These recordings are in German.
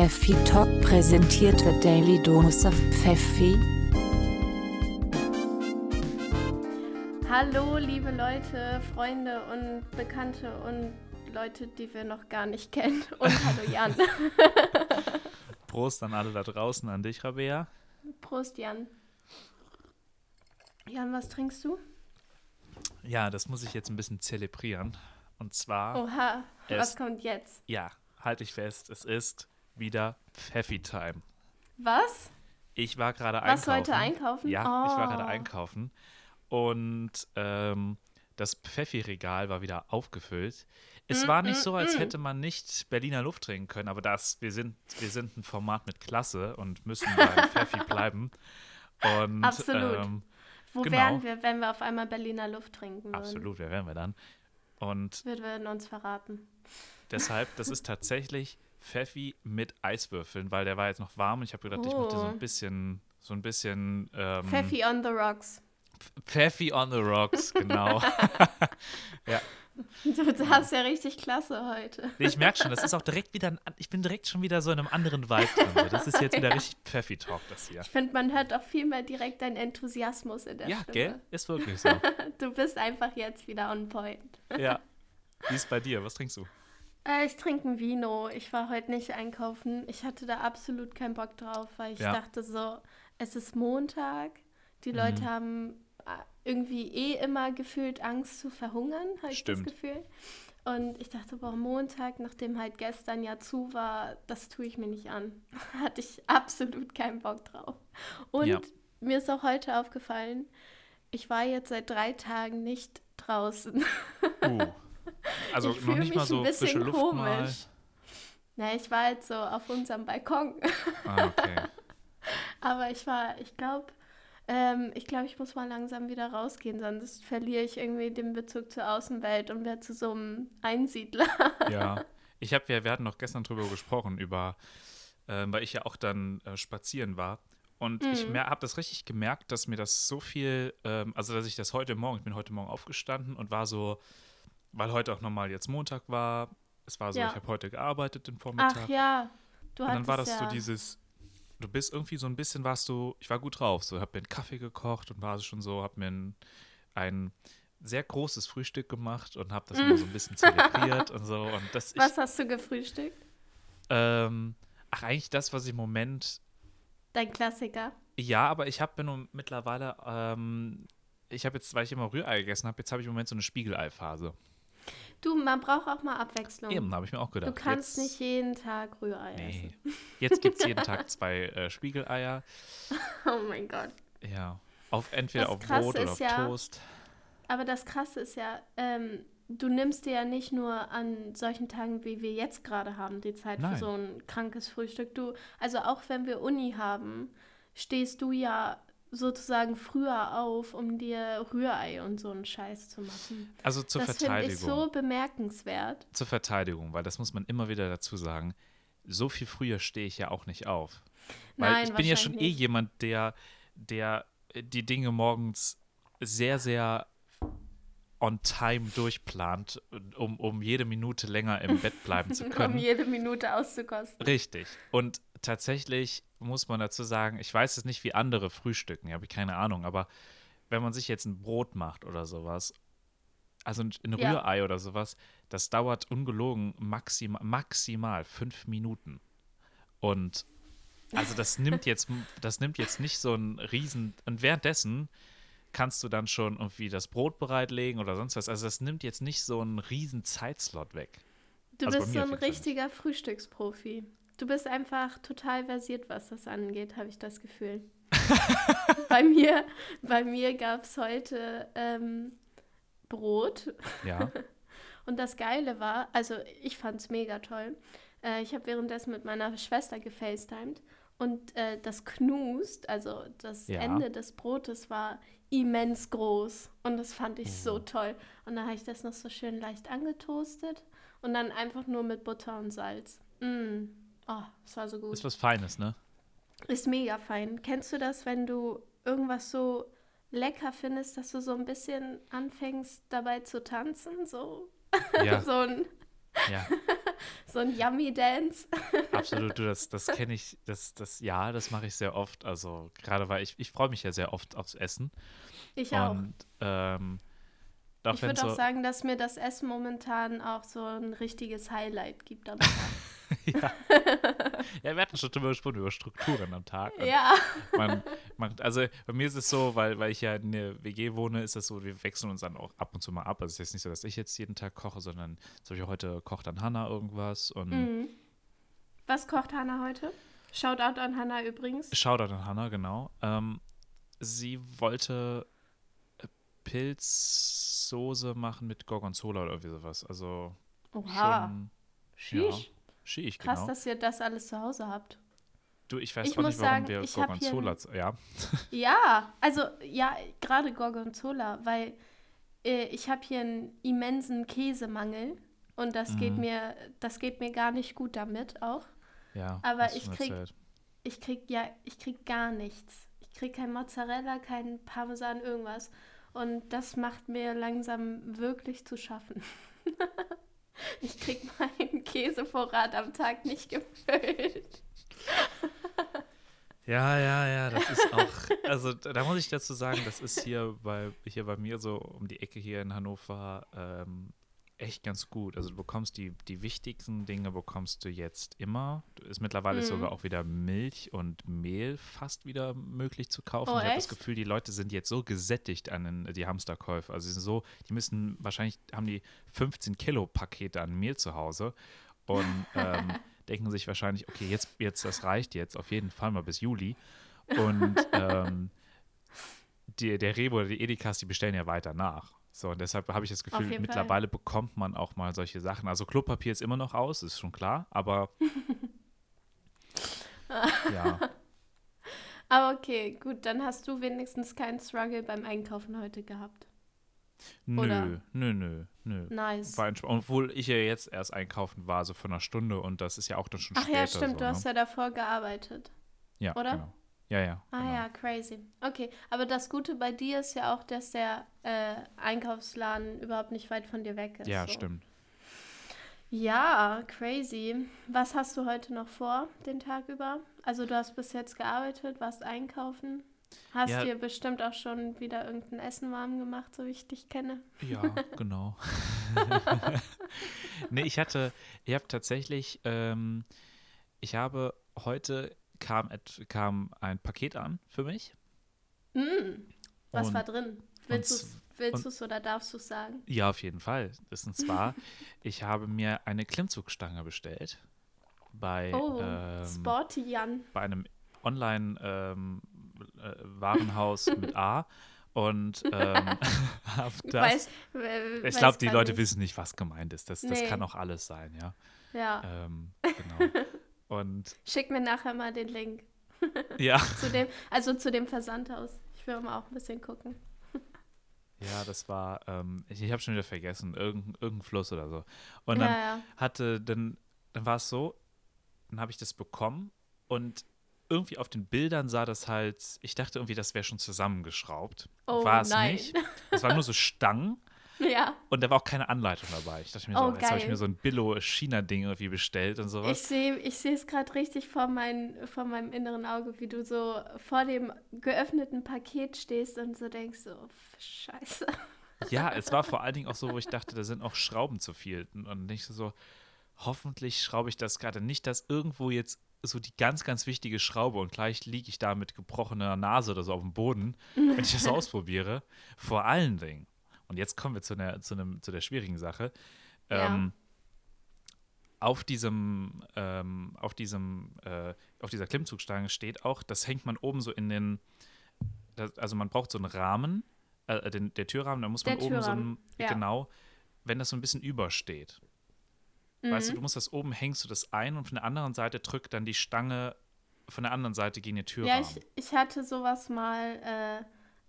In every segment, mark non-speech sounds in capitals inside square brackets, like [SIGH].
Pfeffi Talk präsentiert wird Daily Dose of Pfeffi. Hallo, liebe Leute, Freunde und Bekannte und Leute, die wir noch gar nicht kennen. [LAUGHS] Und hallo Jan. [LAUGHS] Prost an alle da draußen, an dich, Rabea. Prost, Jan. Jan, was trinkst du? Ja, das muss ich jetzt ein bisschen zelebrieren. Und zwar. Oha, was es- kommt jetzt? Ja, halte ich fest, es ist wieder Pfeffi-Time. Was? Ich war gerade Was einkaufen. heute einkaufen? Ja, ich war Oh. gerade einkaufen. Und ähm, das Pfeffi-Regal war wieder aufgefüllt. Es Mm, war nicht mm, so, als mm. hätte man nicht Berliner Luft trinken können, aber das, wir sind, wir sind ein Format mit Klasse und müssen beim [LAUGHS] Pfeffi bleiben. Und, Absolut. Ähm, Wo Genau. wären wir, wenn wir auf einmal Berliner Luft trinken würden? absolut, wer wären wir dann? Und Wir würden uns verraten. Deshalb, das ist tatsächlich Pfeffi mit Eiswürfeln, weil der war jetzt noch warm und ich habe gedacht, ich mache dir so Oh. ein bisschen, so ein bisschen ähm, Pfeffi on the rocks. Pfeffi on the rocks, genau. [LAUGHS] Du hast ja richtig klasse heute. Nee, ich merke schon, das ist auch direkt wieder, ein, ich bin direkt schon wieder so in einem anderen Vibe drin. Das ist jetzt wieder [LAUGHS] richtig Pfeffi-Talk, das hier. Ich finde, man hört auch viel mehr direkt deinen Enthusiasmus in der Ja, Stimme. gell? Ist wirklich so. [LAUGHS] Du bist einfach jetzt wieder on point. Ja. Wie ist bei dir? Was trinkst du? Äh, ich trinke ein Vino. Ich war heute nicht einkaufen. Ich hatte da absolut keinen Bock drauf, weil ich Ja. dachte so, es ist Montag. Die Leute Mhm. haben äh, irgendwie eh immer gefühlt Angst zu verhungern, habe ich das. Gefühl. Und ich dachte, boah, Montag, nachdem halt gestern ja zu war, das tue ich mir nicht an. [LAUGHS] Hatte ich absolut keinen Bock drauf. Und Ja. mir ist auch heute aufgefallen, ich war jetzt seit drei Tagen nicht draußen. [LAUGHS] Uh. Also Ich noch nicht mal mich so ein bisschen frische Luft mal. komisch. Na, ich war jetzt so auf unserem Balkon. Ah, okay. [LAUGHS] Aber ich war, ich glaube, ähm, ich glaube, ich muss mal langsam wieder rausgehen, sonst verliere ich irgendwie den Bezug zur Außenwelt und werde zu so einem Einsiedler. Ja, [LAUGHS] ich habe ja, wir hatten noch gestern drüber gesprochen, über, ähm, weil ich ja auch dann äh, spazieren war. Und ich Mhm. habe das richtig gemerkt, dass mir das so viel, ähm, also dass ich das heute Morgen, ich bin heute Morgen aufgestanden und war so, weil heute auch nochmal jetzt Montag war, es war so, Ja. ich habe heute gearbeitet den Vormittag. Ach ja, du und dann hattest war das ja. so dieses, du bist irgendwie so ein bisschen, warst du, ich war gut drauf, so, habe mir einen Kaffee gekocht und war schon so, habe mir ein, ein sehr großes Frühstück gemacht und habe das immer so ein bisschen [LAUGHS] zelebriert und so. Und das, ich, Was hast du gefrühstückt? ähm, ach, eigentlich das, was ich im Moment. Dein Klassiker. Ja, aber ich habe nur mittlerweile. Ähm, ich habe jetzt, weil ich immer Rührei gegessen habe, jetzt habe ich im Moment so eine Spiegelei-Phase. Du, man braucht auch mal Abwechslung. Eben, habe ich mir auch gedacht. du kannst jetzt, nicht jeden Tag Rührei Nee. essen. Jetzt gibt es jeden Tag [LAUGHS] zwei äh, Spiegeleier. Oh mein Gott. Ja. Auf, entweder Das auf Brot oder auf ja- Toast. Aber das Krasse ist ja, ähm, du nimmst dir ja nicht nur an solchen Tagen, wie wir jetzt gerade haben, die Zeit Nein. für so ein krankes Frühstück. Du, also auch wenn wir Uni haben, stehst du ja sozusagen früher auf, um dir Rührei und so einen Scheiß zu machen. Also zur das finde ich Verteidigung. so bemerkenswert. Zur Verteidigung, weil das muss man immer wieder dazu sagen. So viel früher stehe ich ja auch nicht auf. Weil Nein, ich bin ja schon eh nicht. jemand, der, der äh, die Dinge morgens sehr, sehr on time durchplant, um, um jede Minute länger im Bett bleiben zu [LAUGHS] Um können. jede Minute auszukosten. Richtig. Und tatsächlich muss man dazu sagen, ich weiß es nicht, wie andere frühstücken, habe ich keine Ahnung, aber wenn man sich jetzt ein Brot macht oder sowas, also ein ein Ja. Rührei oder sowas, das dauert ungelogen maximal, maximal fünf Minuten. Und also das nimmt jetzt, das nimmt jetzt nicht so einen riesen, und währenddessen kannst du dann schon irgendwie das Brot bereitlegen oder sonst was. Also das nimmt jetzt nicht so einen riesen Zeitslot weg. Du Also bist so ein jeden Fall richtiger Frühstücksprofi. Du bist einfach total versiert, was das angeht, habe ich das Gefühl. [LAUGHS] bei mir, bei mir gab es heute ähm, Brot. Ja. [LAUGHS] Und das Geile war, also ich fand es mega toll. Äh, ich habe währenddessen mit meiner Schwester gefacetimed und äh, das Knust, also das Ja. Ende des Brotes war immens groß und das fand ich so Mhm. toll. Und dann habe ich das noch so schön leicht angetoastet und dann einfach nur mit Butter und Salz. Mm. Oh, das war so gut. Ist was Feines, ne? Ist mega fein. Kennst du das, wenn du irgendwas so lecker findest, dass du so ein bisschen anfängst dabei zu tanzen? So, Ja, [LAUGHS] so ein ja. So ein Yummy Dance. [LAUGHS] Absolut, du, das, das kenne ich, das, das, ja, das mache ich sehr oft. Also gerade weil ich, ich freue mich ja sehr oft aufs Essen. Ich auch. Und ähm, auch ich würde auch so, sagen, dass mir das Essen momentan auch so ein richtiges Highlight gibt am Tag. [LAUGHS] ja. ja, wir hatten schon drüber gesprochen, über Strukturen am Tag. Und ja. man, man, also bei mir ist es so, weil, weil ich ja in der WG wohne, ist es so, wir wechseln uns dann auch ab und zu mal ab. Also es ist jetzt nicht so, dass ich jetzt jeden Tag koche, sondern zum Beispiel heute kocht dann Hannah irgendwas und Mhm. Was kocht Hannah heute? Shoutout an Hannah übrigens. Shoutout an Hannah, genau. Ähm, sie wollte Pilzsoße machen mit Gorgonzola oder irgendwie sowas. Also Oha. schon Sheesh. schick, Krass, genau. dass ihr das alles zu Hause habt. Du, ich weiß Ich auch nicht, warum sagen, wir Gorgonzola, ja. [LAUGHS] Ja, also ja, gerade Gorgonzola, weil äh, ich habe hier einen immensen Käsemangel und das geht Mhm. mir, das geht mir gar nicht gut damit auch. ja Aber ich schon krieg- erzählt. Ich krieg ja, ich krieg gar nichts. Ich krieg kein Mozzarella, kein Parmesan, irgendwas. Und das macht mir langsam wirklich zu schaffen. [LAUGHS] ich krieg meinen Käsevorrat am Tag nicht gefüllt. [LAUGHS] Ja, ja, ja, das ist auch, also da muss ich dazu sagen, das ist hier bei, hier bei mir so um die Ecke hier in Hannover ähm, echt ganz gut. Also du bekommst die, die wichtigsten Dinge bekommst du jetzt immer. Ist mittlerweile Mhm. sogar auch wieder Milch und Mehl fast wieder möglich zu kaufen. Oh, ich habe das? Gefühl, die Leute sind jetzt so gesättigt an den, die Hamsterkäufe. Also sie sind so, die müssen wahrscheinlich, haben die 15 Kilo Pakete an Mehl zu Hause und [LAUGHS] ähm, denken sich wahrscheinlich, okay, jetzt, jetzt, das reicht jetzt auf jeden Fall mal bis Juli. Und [LAUGHS] ähm, die, der Rewe oder die Edekas, die bestellen ja weiter nach. So, und deshalb habe ich das Gefühl, jeden Fall. mittlerweile bekommt man auch mal solche Sachen. Also Klopapier ist immer noch aus, ist schon klar, aber [LAUGHS] ja, Aber okay, gut, dann hast du wenigstens keinen Struggle beim Einkaufen heute gehabt. nö, Oder? nö, nö, nö. Nice. War Obwohl ich ja jetzt erst einkaufen war, so vor einer Stunde und das ist ja auch dann schon Ach später. ja, stimmt, so, du hast ne? ja davor gearbeitet. ja, oder? Genau. Ja, ja. Ah genau. ja, crazy. Okay, aber das Gute bei dir ist ja auch, dass der äh, Einkaufsladen überhaupt nicht weit von dir weg ist. Ja, so. stimmt. Ja, crazy. Was hast du heute noch vor, den Tag über? Also du hast bis jetzt gearbeitet, warst einkaufen. Hast Ja. dir bestimmt auch schon wieder irgendein Essen warm gemacht, so wie ich dich kenne. Ja, [LAUGHS] genau. [LAUGHS] nee, ich hatte, ich habe tatsächlich, ähm, ich habe heute kam, et, kam ein Paket an für mich. Mm, was Und- war drin? Willst du es oder darfst du es sagen? Ja, auf jeden Fall. Das und zwar, [LAUGHS] ich habe mir eine Klimmzugstange bestellt bei, Oh, ähm, Sporty Jan. bei einem Online-Warenhaus mit A und [LAUGHS] ähm, [LAUGHS] das. weiß, äh, ich glaube, die Leute nicht. wissen nicht, was gemeint ist. Das, das Nee. kann auch alles sein, ja. Ja, Ähm, genau. Und schick mir nachher mal den Link. [LAUGHS] ja, Zu dem, also zu dem Versandhaus. Ich will mal auch ein bisschen gucken. ja, das war, ähm, ich, ich habe schon wieder vergessen, irgendein, irgendein Fluss oder so. Und ja, dann ja. hatte, dann, dann war es so, dann habe ich das bekommen und irgendwie auf den Bildern sah das halt, ich dachte irgendwie, das wäre schon zusammengeschraubt. Oh, war es nicht. Es waren nur so [LAUGHS] Stangen Ja, und da war auch keine Anleitung dabei. Ich dachte mir Oh, so, jetzt habe ich mir so ein Billo-China-Ding irgendwie bestellt und ich sowas. sehe ich sehe es gerade richtig vor, mein, vor meinem inneren Auge, wie du so vor dem geöffneten Paket stehst und so denkst, so, scheiße. Ja, es war vor allen Dingen auch so, wo ich dachte, da sind auch Schrauben zu viel. Und dann ich so, hoffentlich schraube ich das gerade nicht, dass irgendwo jetzt so die ganz, ganz wichtige Schraube und gleich liege ich da mit gebrochener Nase oder so auf dem Boden, wenn ich das [LAUGHS] ausprobiere. Vor allen Dingen, und jetzt kommen wir zu, einer, zu, einem, zu der schwierigen Sache, Ja. ähm, auf diesem, ähm, auf diesem, äh, auf dieser Klimmzugstange steht auch, das hängt man oben so in den, das, also man braucht so einen Rahmen, äh, den, der Türrahmen, da muss man Der oben so Türrahmen, einen, ja. genau, wenn das so ein bisschen übersteht. Weißt du, du musst das oben, hängst du das ein und von der anderen Seite drückt dann die Stange von der anderen Seite gegen den Ja, Türrahmen. ich, ich hatte sowas mal äh,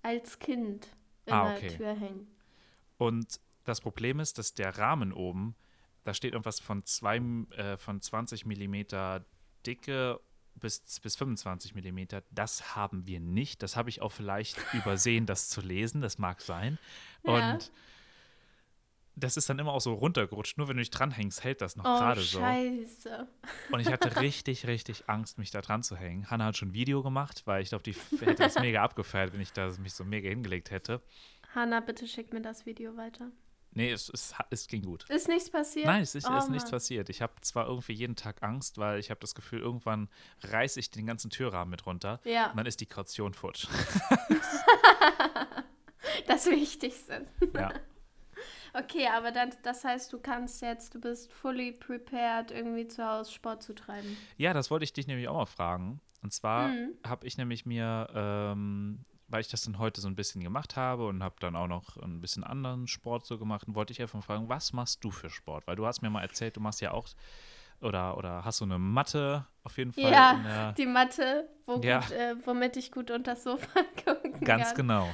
als Kind in Ah, der okay. Tür hängen. Und das Problem ist, dass der Rahmen oben, da steht irgendwas von, zwei, äh, von 20 Millimeter Dicke bis, bis 25 Millimeter. Das haben wir nicht. Das habe ich auch vielleicht [LAUGHS] übersehen, das zu lesen. Das mag sein. Ja. Und das ist dann immer auch so runtergerutscht. Nur wenn du dich dranhängst, hält das noch Oh, gerade so. scheiße. Und ich hatte [LAUGHS] richtig, richtig Angst, mich da dran zu hängen. Hannah hat schon ein Video gemacht, weil ich glaube, die hätte das mega abgefeiert, wenn ich da mich so mega hingelegt hätte. Hanna, bitte schick mir das Video weiter. Nee, es, es, es ging gut. Ist nichts passiert? Nein, es ist, Oh, ist nichts passiert. Ich habe zwar irgendwie jeden Tag Angst, weil ich habe das Gefühl, irgendwann reiße ich den ganzen Türrahmen mit runter. Ja, Und dann ist die Kaution futsch. [LAUGHS] das Wichtigste. ja. [LAUGHS] Okay, aber dann, das heißt, du kannst jetzt, du bist fully prepared, irgendwie zu Hause Sport zu treiben. ja, das wollte ich dich nämlich auch mal fragen. Und zwar Mhm. habe ich nämlich mir, ähm, weil ich das dann heute so ein bisschen gemacht habe und habe dann auch noch ein bisschen anderen Sport so gemacht, und wollte ich einfach fragen, was machst du für Sport? Weil du hast mir mal erzählt, du machst ja auch oder, oder hast du eine Matte auf jeden Fall. Ja, die Matte, wo Ja. gut, äh, womit ich gut unter das Sofa [LAUGHS] gucken ganz kann. genau.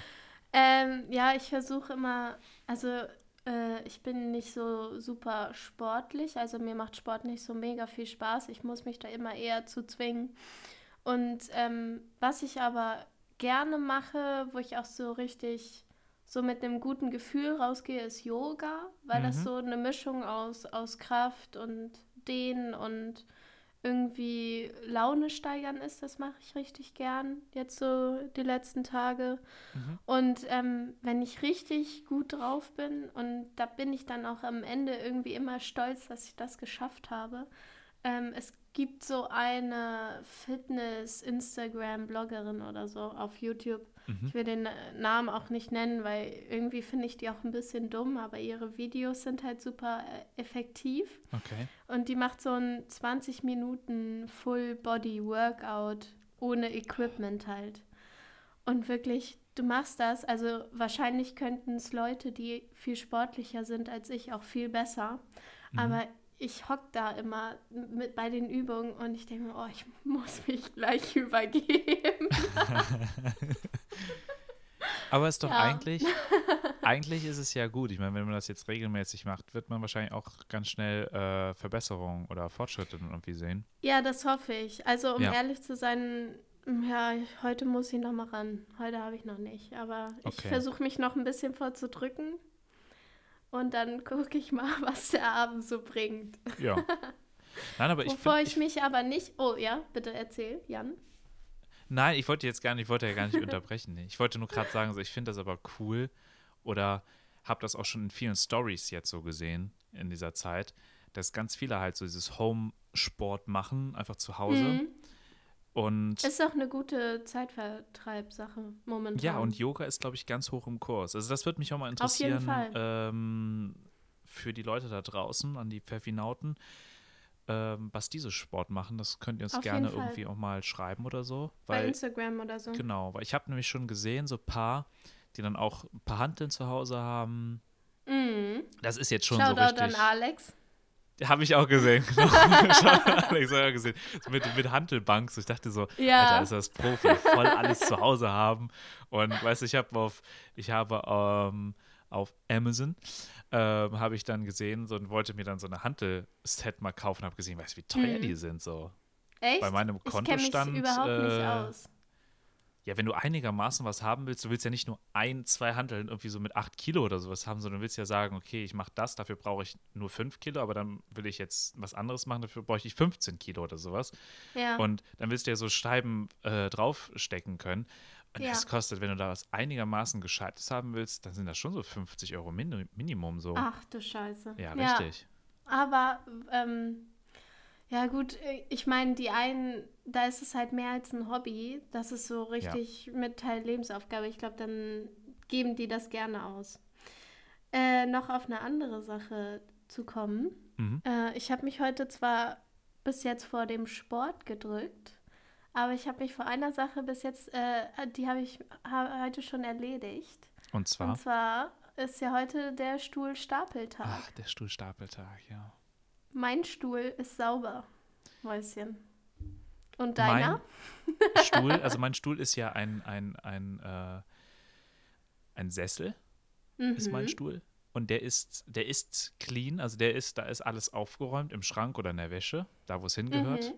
Ähm, ja, ich versuche immer, also äh, ich bin nicht so super sportlich, also mir macht Sport nicht so mega viel Spaß. Ich muss mich da immer eher zu zwingen. Und ähm, was ich aber gerne mache, wo ich auch so richtig so mit einem guten Gefühl rausgehe, ist Yoga, weil das Mhm. so eine Mischung aus, aus Kraft und Dehnen und irgendwie Laune steigern ist. Das mache ich richtig gern, jetzt so die letzten Tage. Mhm. Und ähm, wenn ich richtig gut drauf bin, und da bin ich dann auch am Ende irgendwie immer stolz, dass ich das geschafft habe. Ähm, es gibt so eine Fitness-Instagram-Bloggerin oder so auf YouTube. Mhm. Ich will den Namen auch nicht nennen, weil irgendwie finde ich die auch ein bisschen dumm, aber ihre Videos sind halt super äh, effektiv. Okay. Und die macht so ein 20 Minuten Full-Body-Workout ohne Equipment halt. Und wirklich, du machst das, also wahrscheinlich könnten es Leute, die viel sportlicher sind als ich, auch viel besser. Mhm. Aber ich hock da immer mit bei den Übungen und ich denke mir, oh, ich muss mich gleich [LAUGHS] übergeben. [LAUGHS] Aber ist doch Ja. eigentlich, [LAUGHS] eigentlich ist es ja gut. Ich meine, wenn man das jetzt regelmäßig macht, wird man wahrscheinlich auch ganz schnell äh, Verbesserungen oder Fortschritte irgendwie sehen. Ja, das hoffe ich. Also, um Ja. ehrlich zu sein, ja, ich- heute muss ich noch mal ran. Heute habe ich noch nicht. Aber ich Okay. versuche mich noch ein bisschen vorzudrücken. Und dann gucke ich mal, [LAUGHS] was der Abend so bringt. Ja. Nein, aber ich, Wovor find, ich, mich aber nicht. Oh ja, bitte erzähl, Jan. Nein, ich wollte jetzt gar nicht, ich wollte ja gar nicht [LAUGHS] unterbrechen. Ich wollte nur gerade sagen, so, ich finde das aber cool oder habe das auch schon in vielen Stories jetzt so gesehen in dieser Zeit, dass ganz viele halt so dieses Home-Sport machen, einfach zu Hause. Mhm. Und Ist auch eine gute Zeitvertreibsache momentan. ja, und Yoga ist, glaube ich, ganz hoch im Kurs. Also das würde mich auch mal Auf jeden interessieren Fall. ähm, für die Leute da draußen, an die Pfeffinauten, ähm, was diese Sport machen. Das könnt ihr uns Auf gerne irgendwie auch mal schreiben oder so. Bei Weil Instagram oder so. Genau, weil ich habe nämlich schon gesehen, so ein paar, die dann auch ein paar Hanteln zu Hause haben. Mhm. Das ist jetzt schon Shoutout so an richtig. Alex. Habe ich auch gesehen, genau. Ich selber gesehen. Mit, mit Hantelbanks. Ich dachte so, Ja. Alter, ist das Profi, voll alles zu Hause haben. Und weißt du, ich habe auf, ich habe ähm, auf Amazon ähm, habe ich dann gesehen so, und wollte mir dann so eine Hantel-Set mal kaufen, habe gesehen, weißt du, wie teuer Mhm. die sind so. Echt? Bei meinem ich kenne mich Kontostand. überhaupt nicht äh, aus. Ja, wenn du einigermaßen was haben willst, du willst ja nicht nur ein, zwei Hanteln irgendwie so mit acht Kilo oder sowas haben, sondern du willst ja sagen, okay, ich mache das, dafür brauche ich nur fünf Kilo, aber dann will ich jetzt was anderes machen, dafür brauche ich 15 Kilo oder sowas. Ja. Und dann willst du ja so Scheiben äh, draufstecken können. Und Ja. das kostet, wenn du da was einigermaßen Gescheites haben willst, dann sind das schon so 50 Euro Min Minimum so. Ach du Scheiße. ja, richtig. Aber, ähm, ja gut, äh, ich meine, die einen, da ist es halt mehr als ein Hobby. Das ist so richtig mit Teil Lebensaufgabe. Ich glaube, dann geben die das gerne aus. Äh, noch auf eine andere Sache zu kommen. Mhm. Äh, ich habe mich heute zwar bis jetzt vor dem Sport gedrückt, aber ich habe mich vor einer Sache bis jetzt, äh, die habe ich ha heute schon erledigt. Und zwar, Und zwar ist ja heute der Stuhlstapeltag. ach, der Stuhlstapeltag, ja. Mein Stuhl ist sauber, Mäuschen. Und deiner? Mein [LAUGHS] Stuhl, also mein Stuhl ist ja ein, ein, ein, äh, ein Sessel, ist mein Mhm. Stuhl. Und der ist, der ist clean, also der ist, da ist alles aufgeräumt im Schrank oder in der Wäsche, da wo es hingehört. Mhm.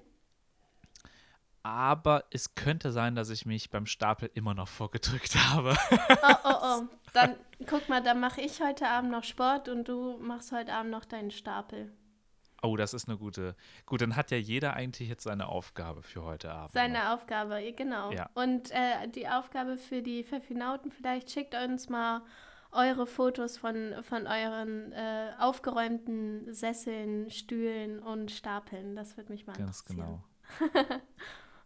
aber es könnte sein, dass ich mich beim Stapel immer noch vorgedrückt habe. Oh, oh, oh. [LAUGHS] Dann guck mal, dann mache ich heute Abend noch Sport und du machst heute Abend noch deinen Stapel. Oh, das ist eine gute. Gut, dann hat ja jeder eigentlich jetzt seine Aufgabe für heute Abend. Seine Aufgabe, genau. Ja. Und äh, die Aufgabe für die Pfeffinauten, vielleicht schickt uns mal eure Fotos von, von euren äh, aufgeräumten Sesseln, Stühlen und Stapeln. Das würde mich mal Ganz interessieren. genau. [LAUGHS]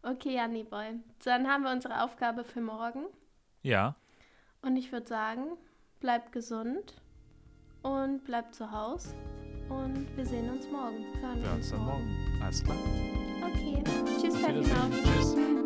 Okay, Janni Boy. Dann haben wir unsere Aufgabe für morgen. Ja, Und ich würde sagen, bleibt gesund und bleibt zu Hause. Und wir sehen uns morgen. Hören wir uns dann morgen. Alles klar. Okay. Tschüss. Tschüss.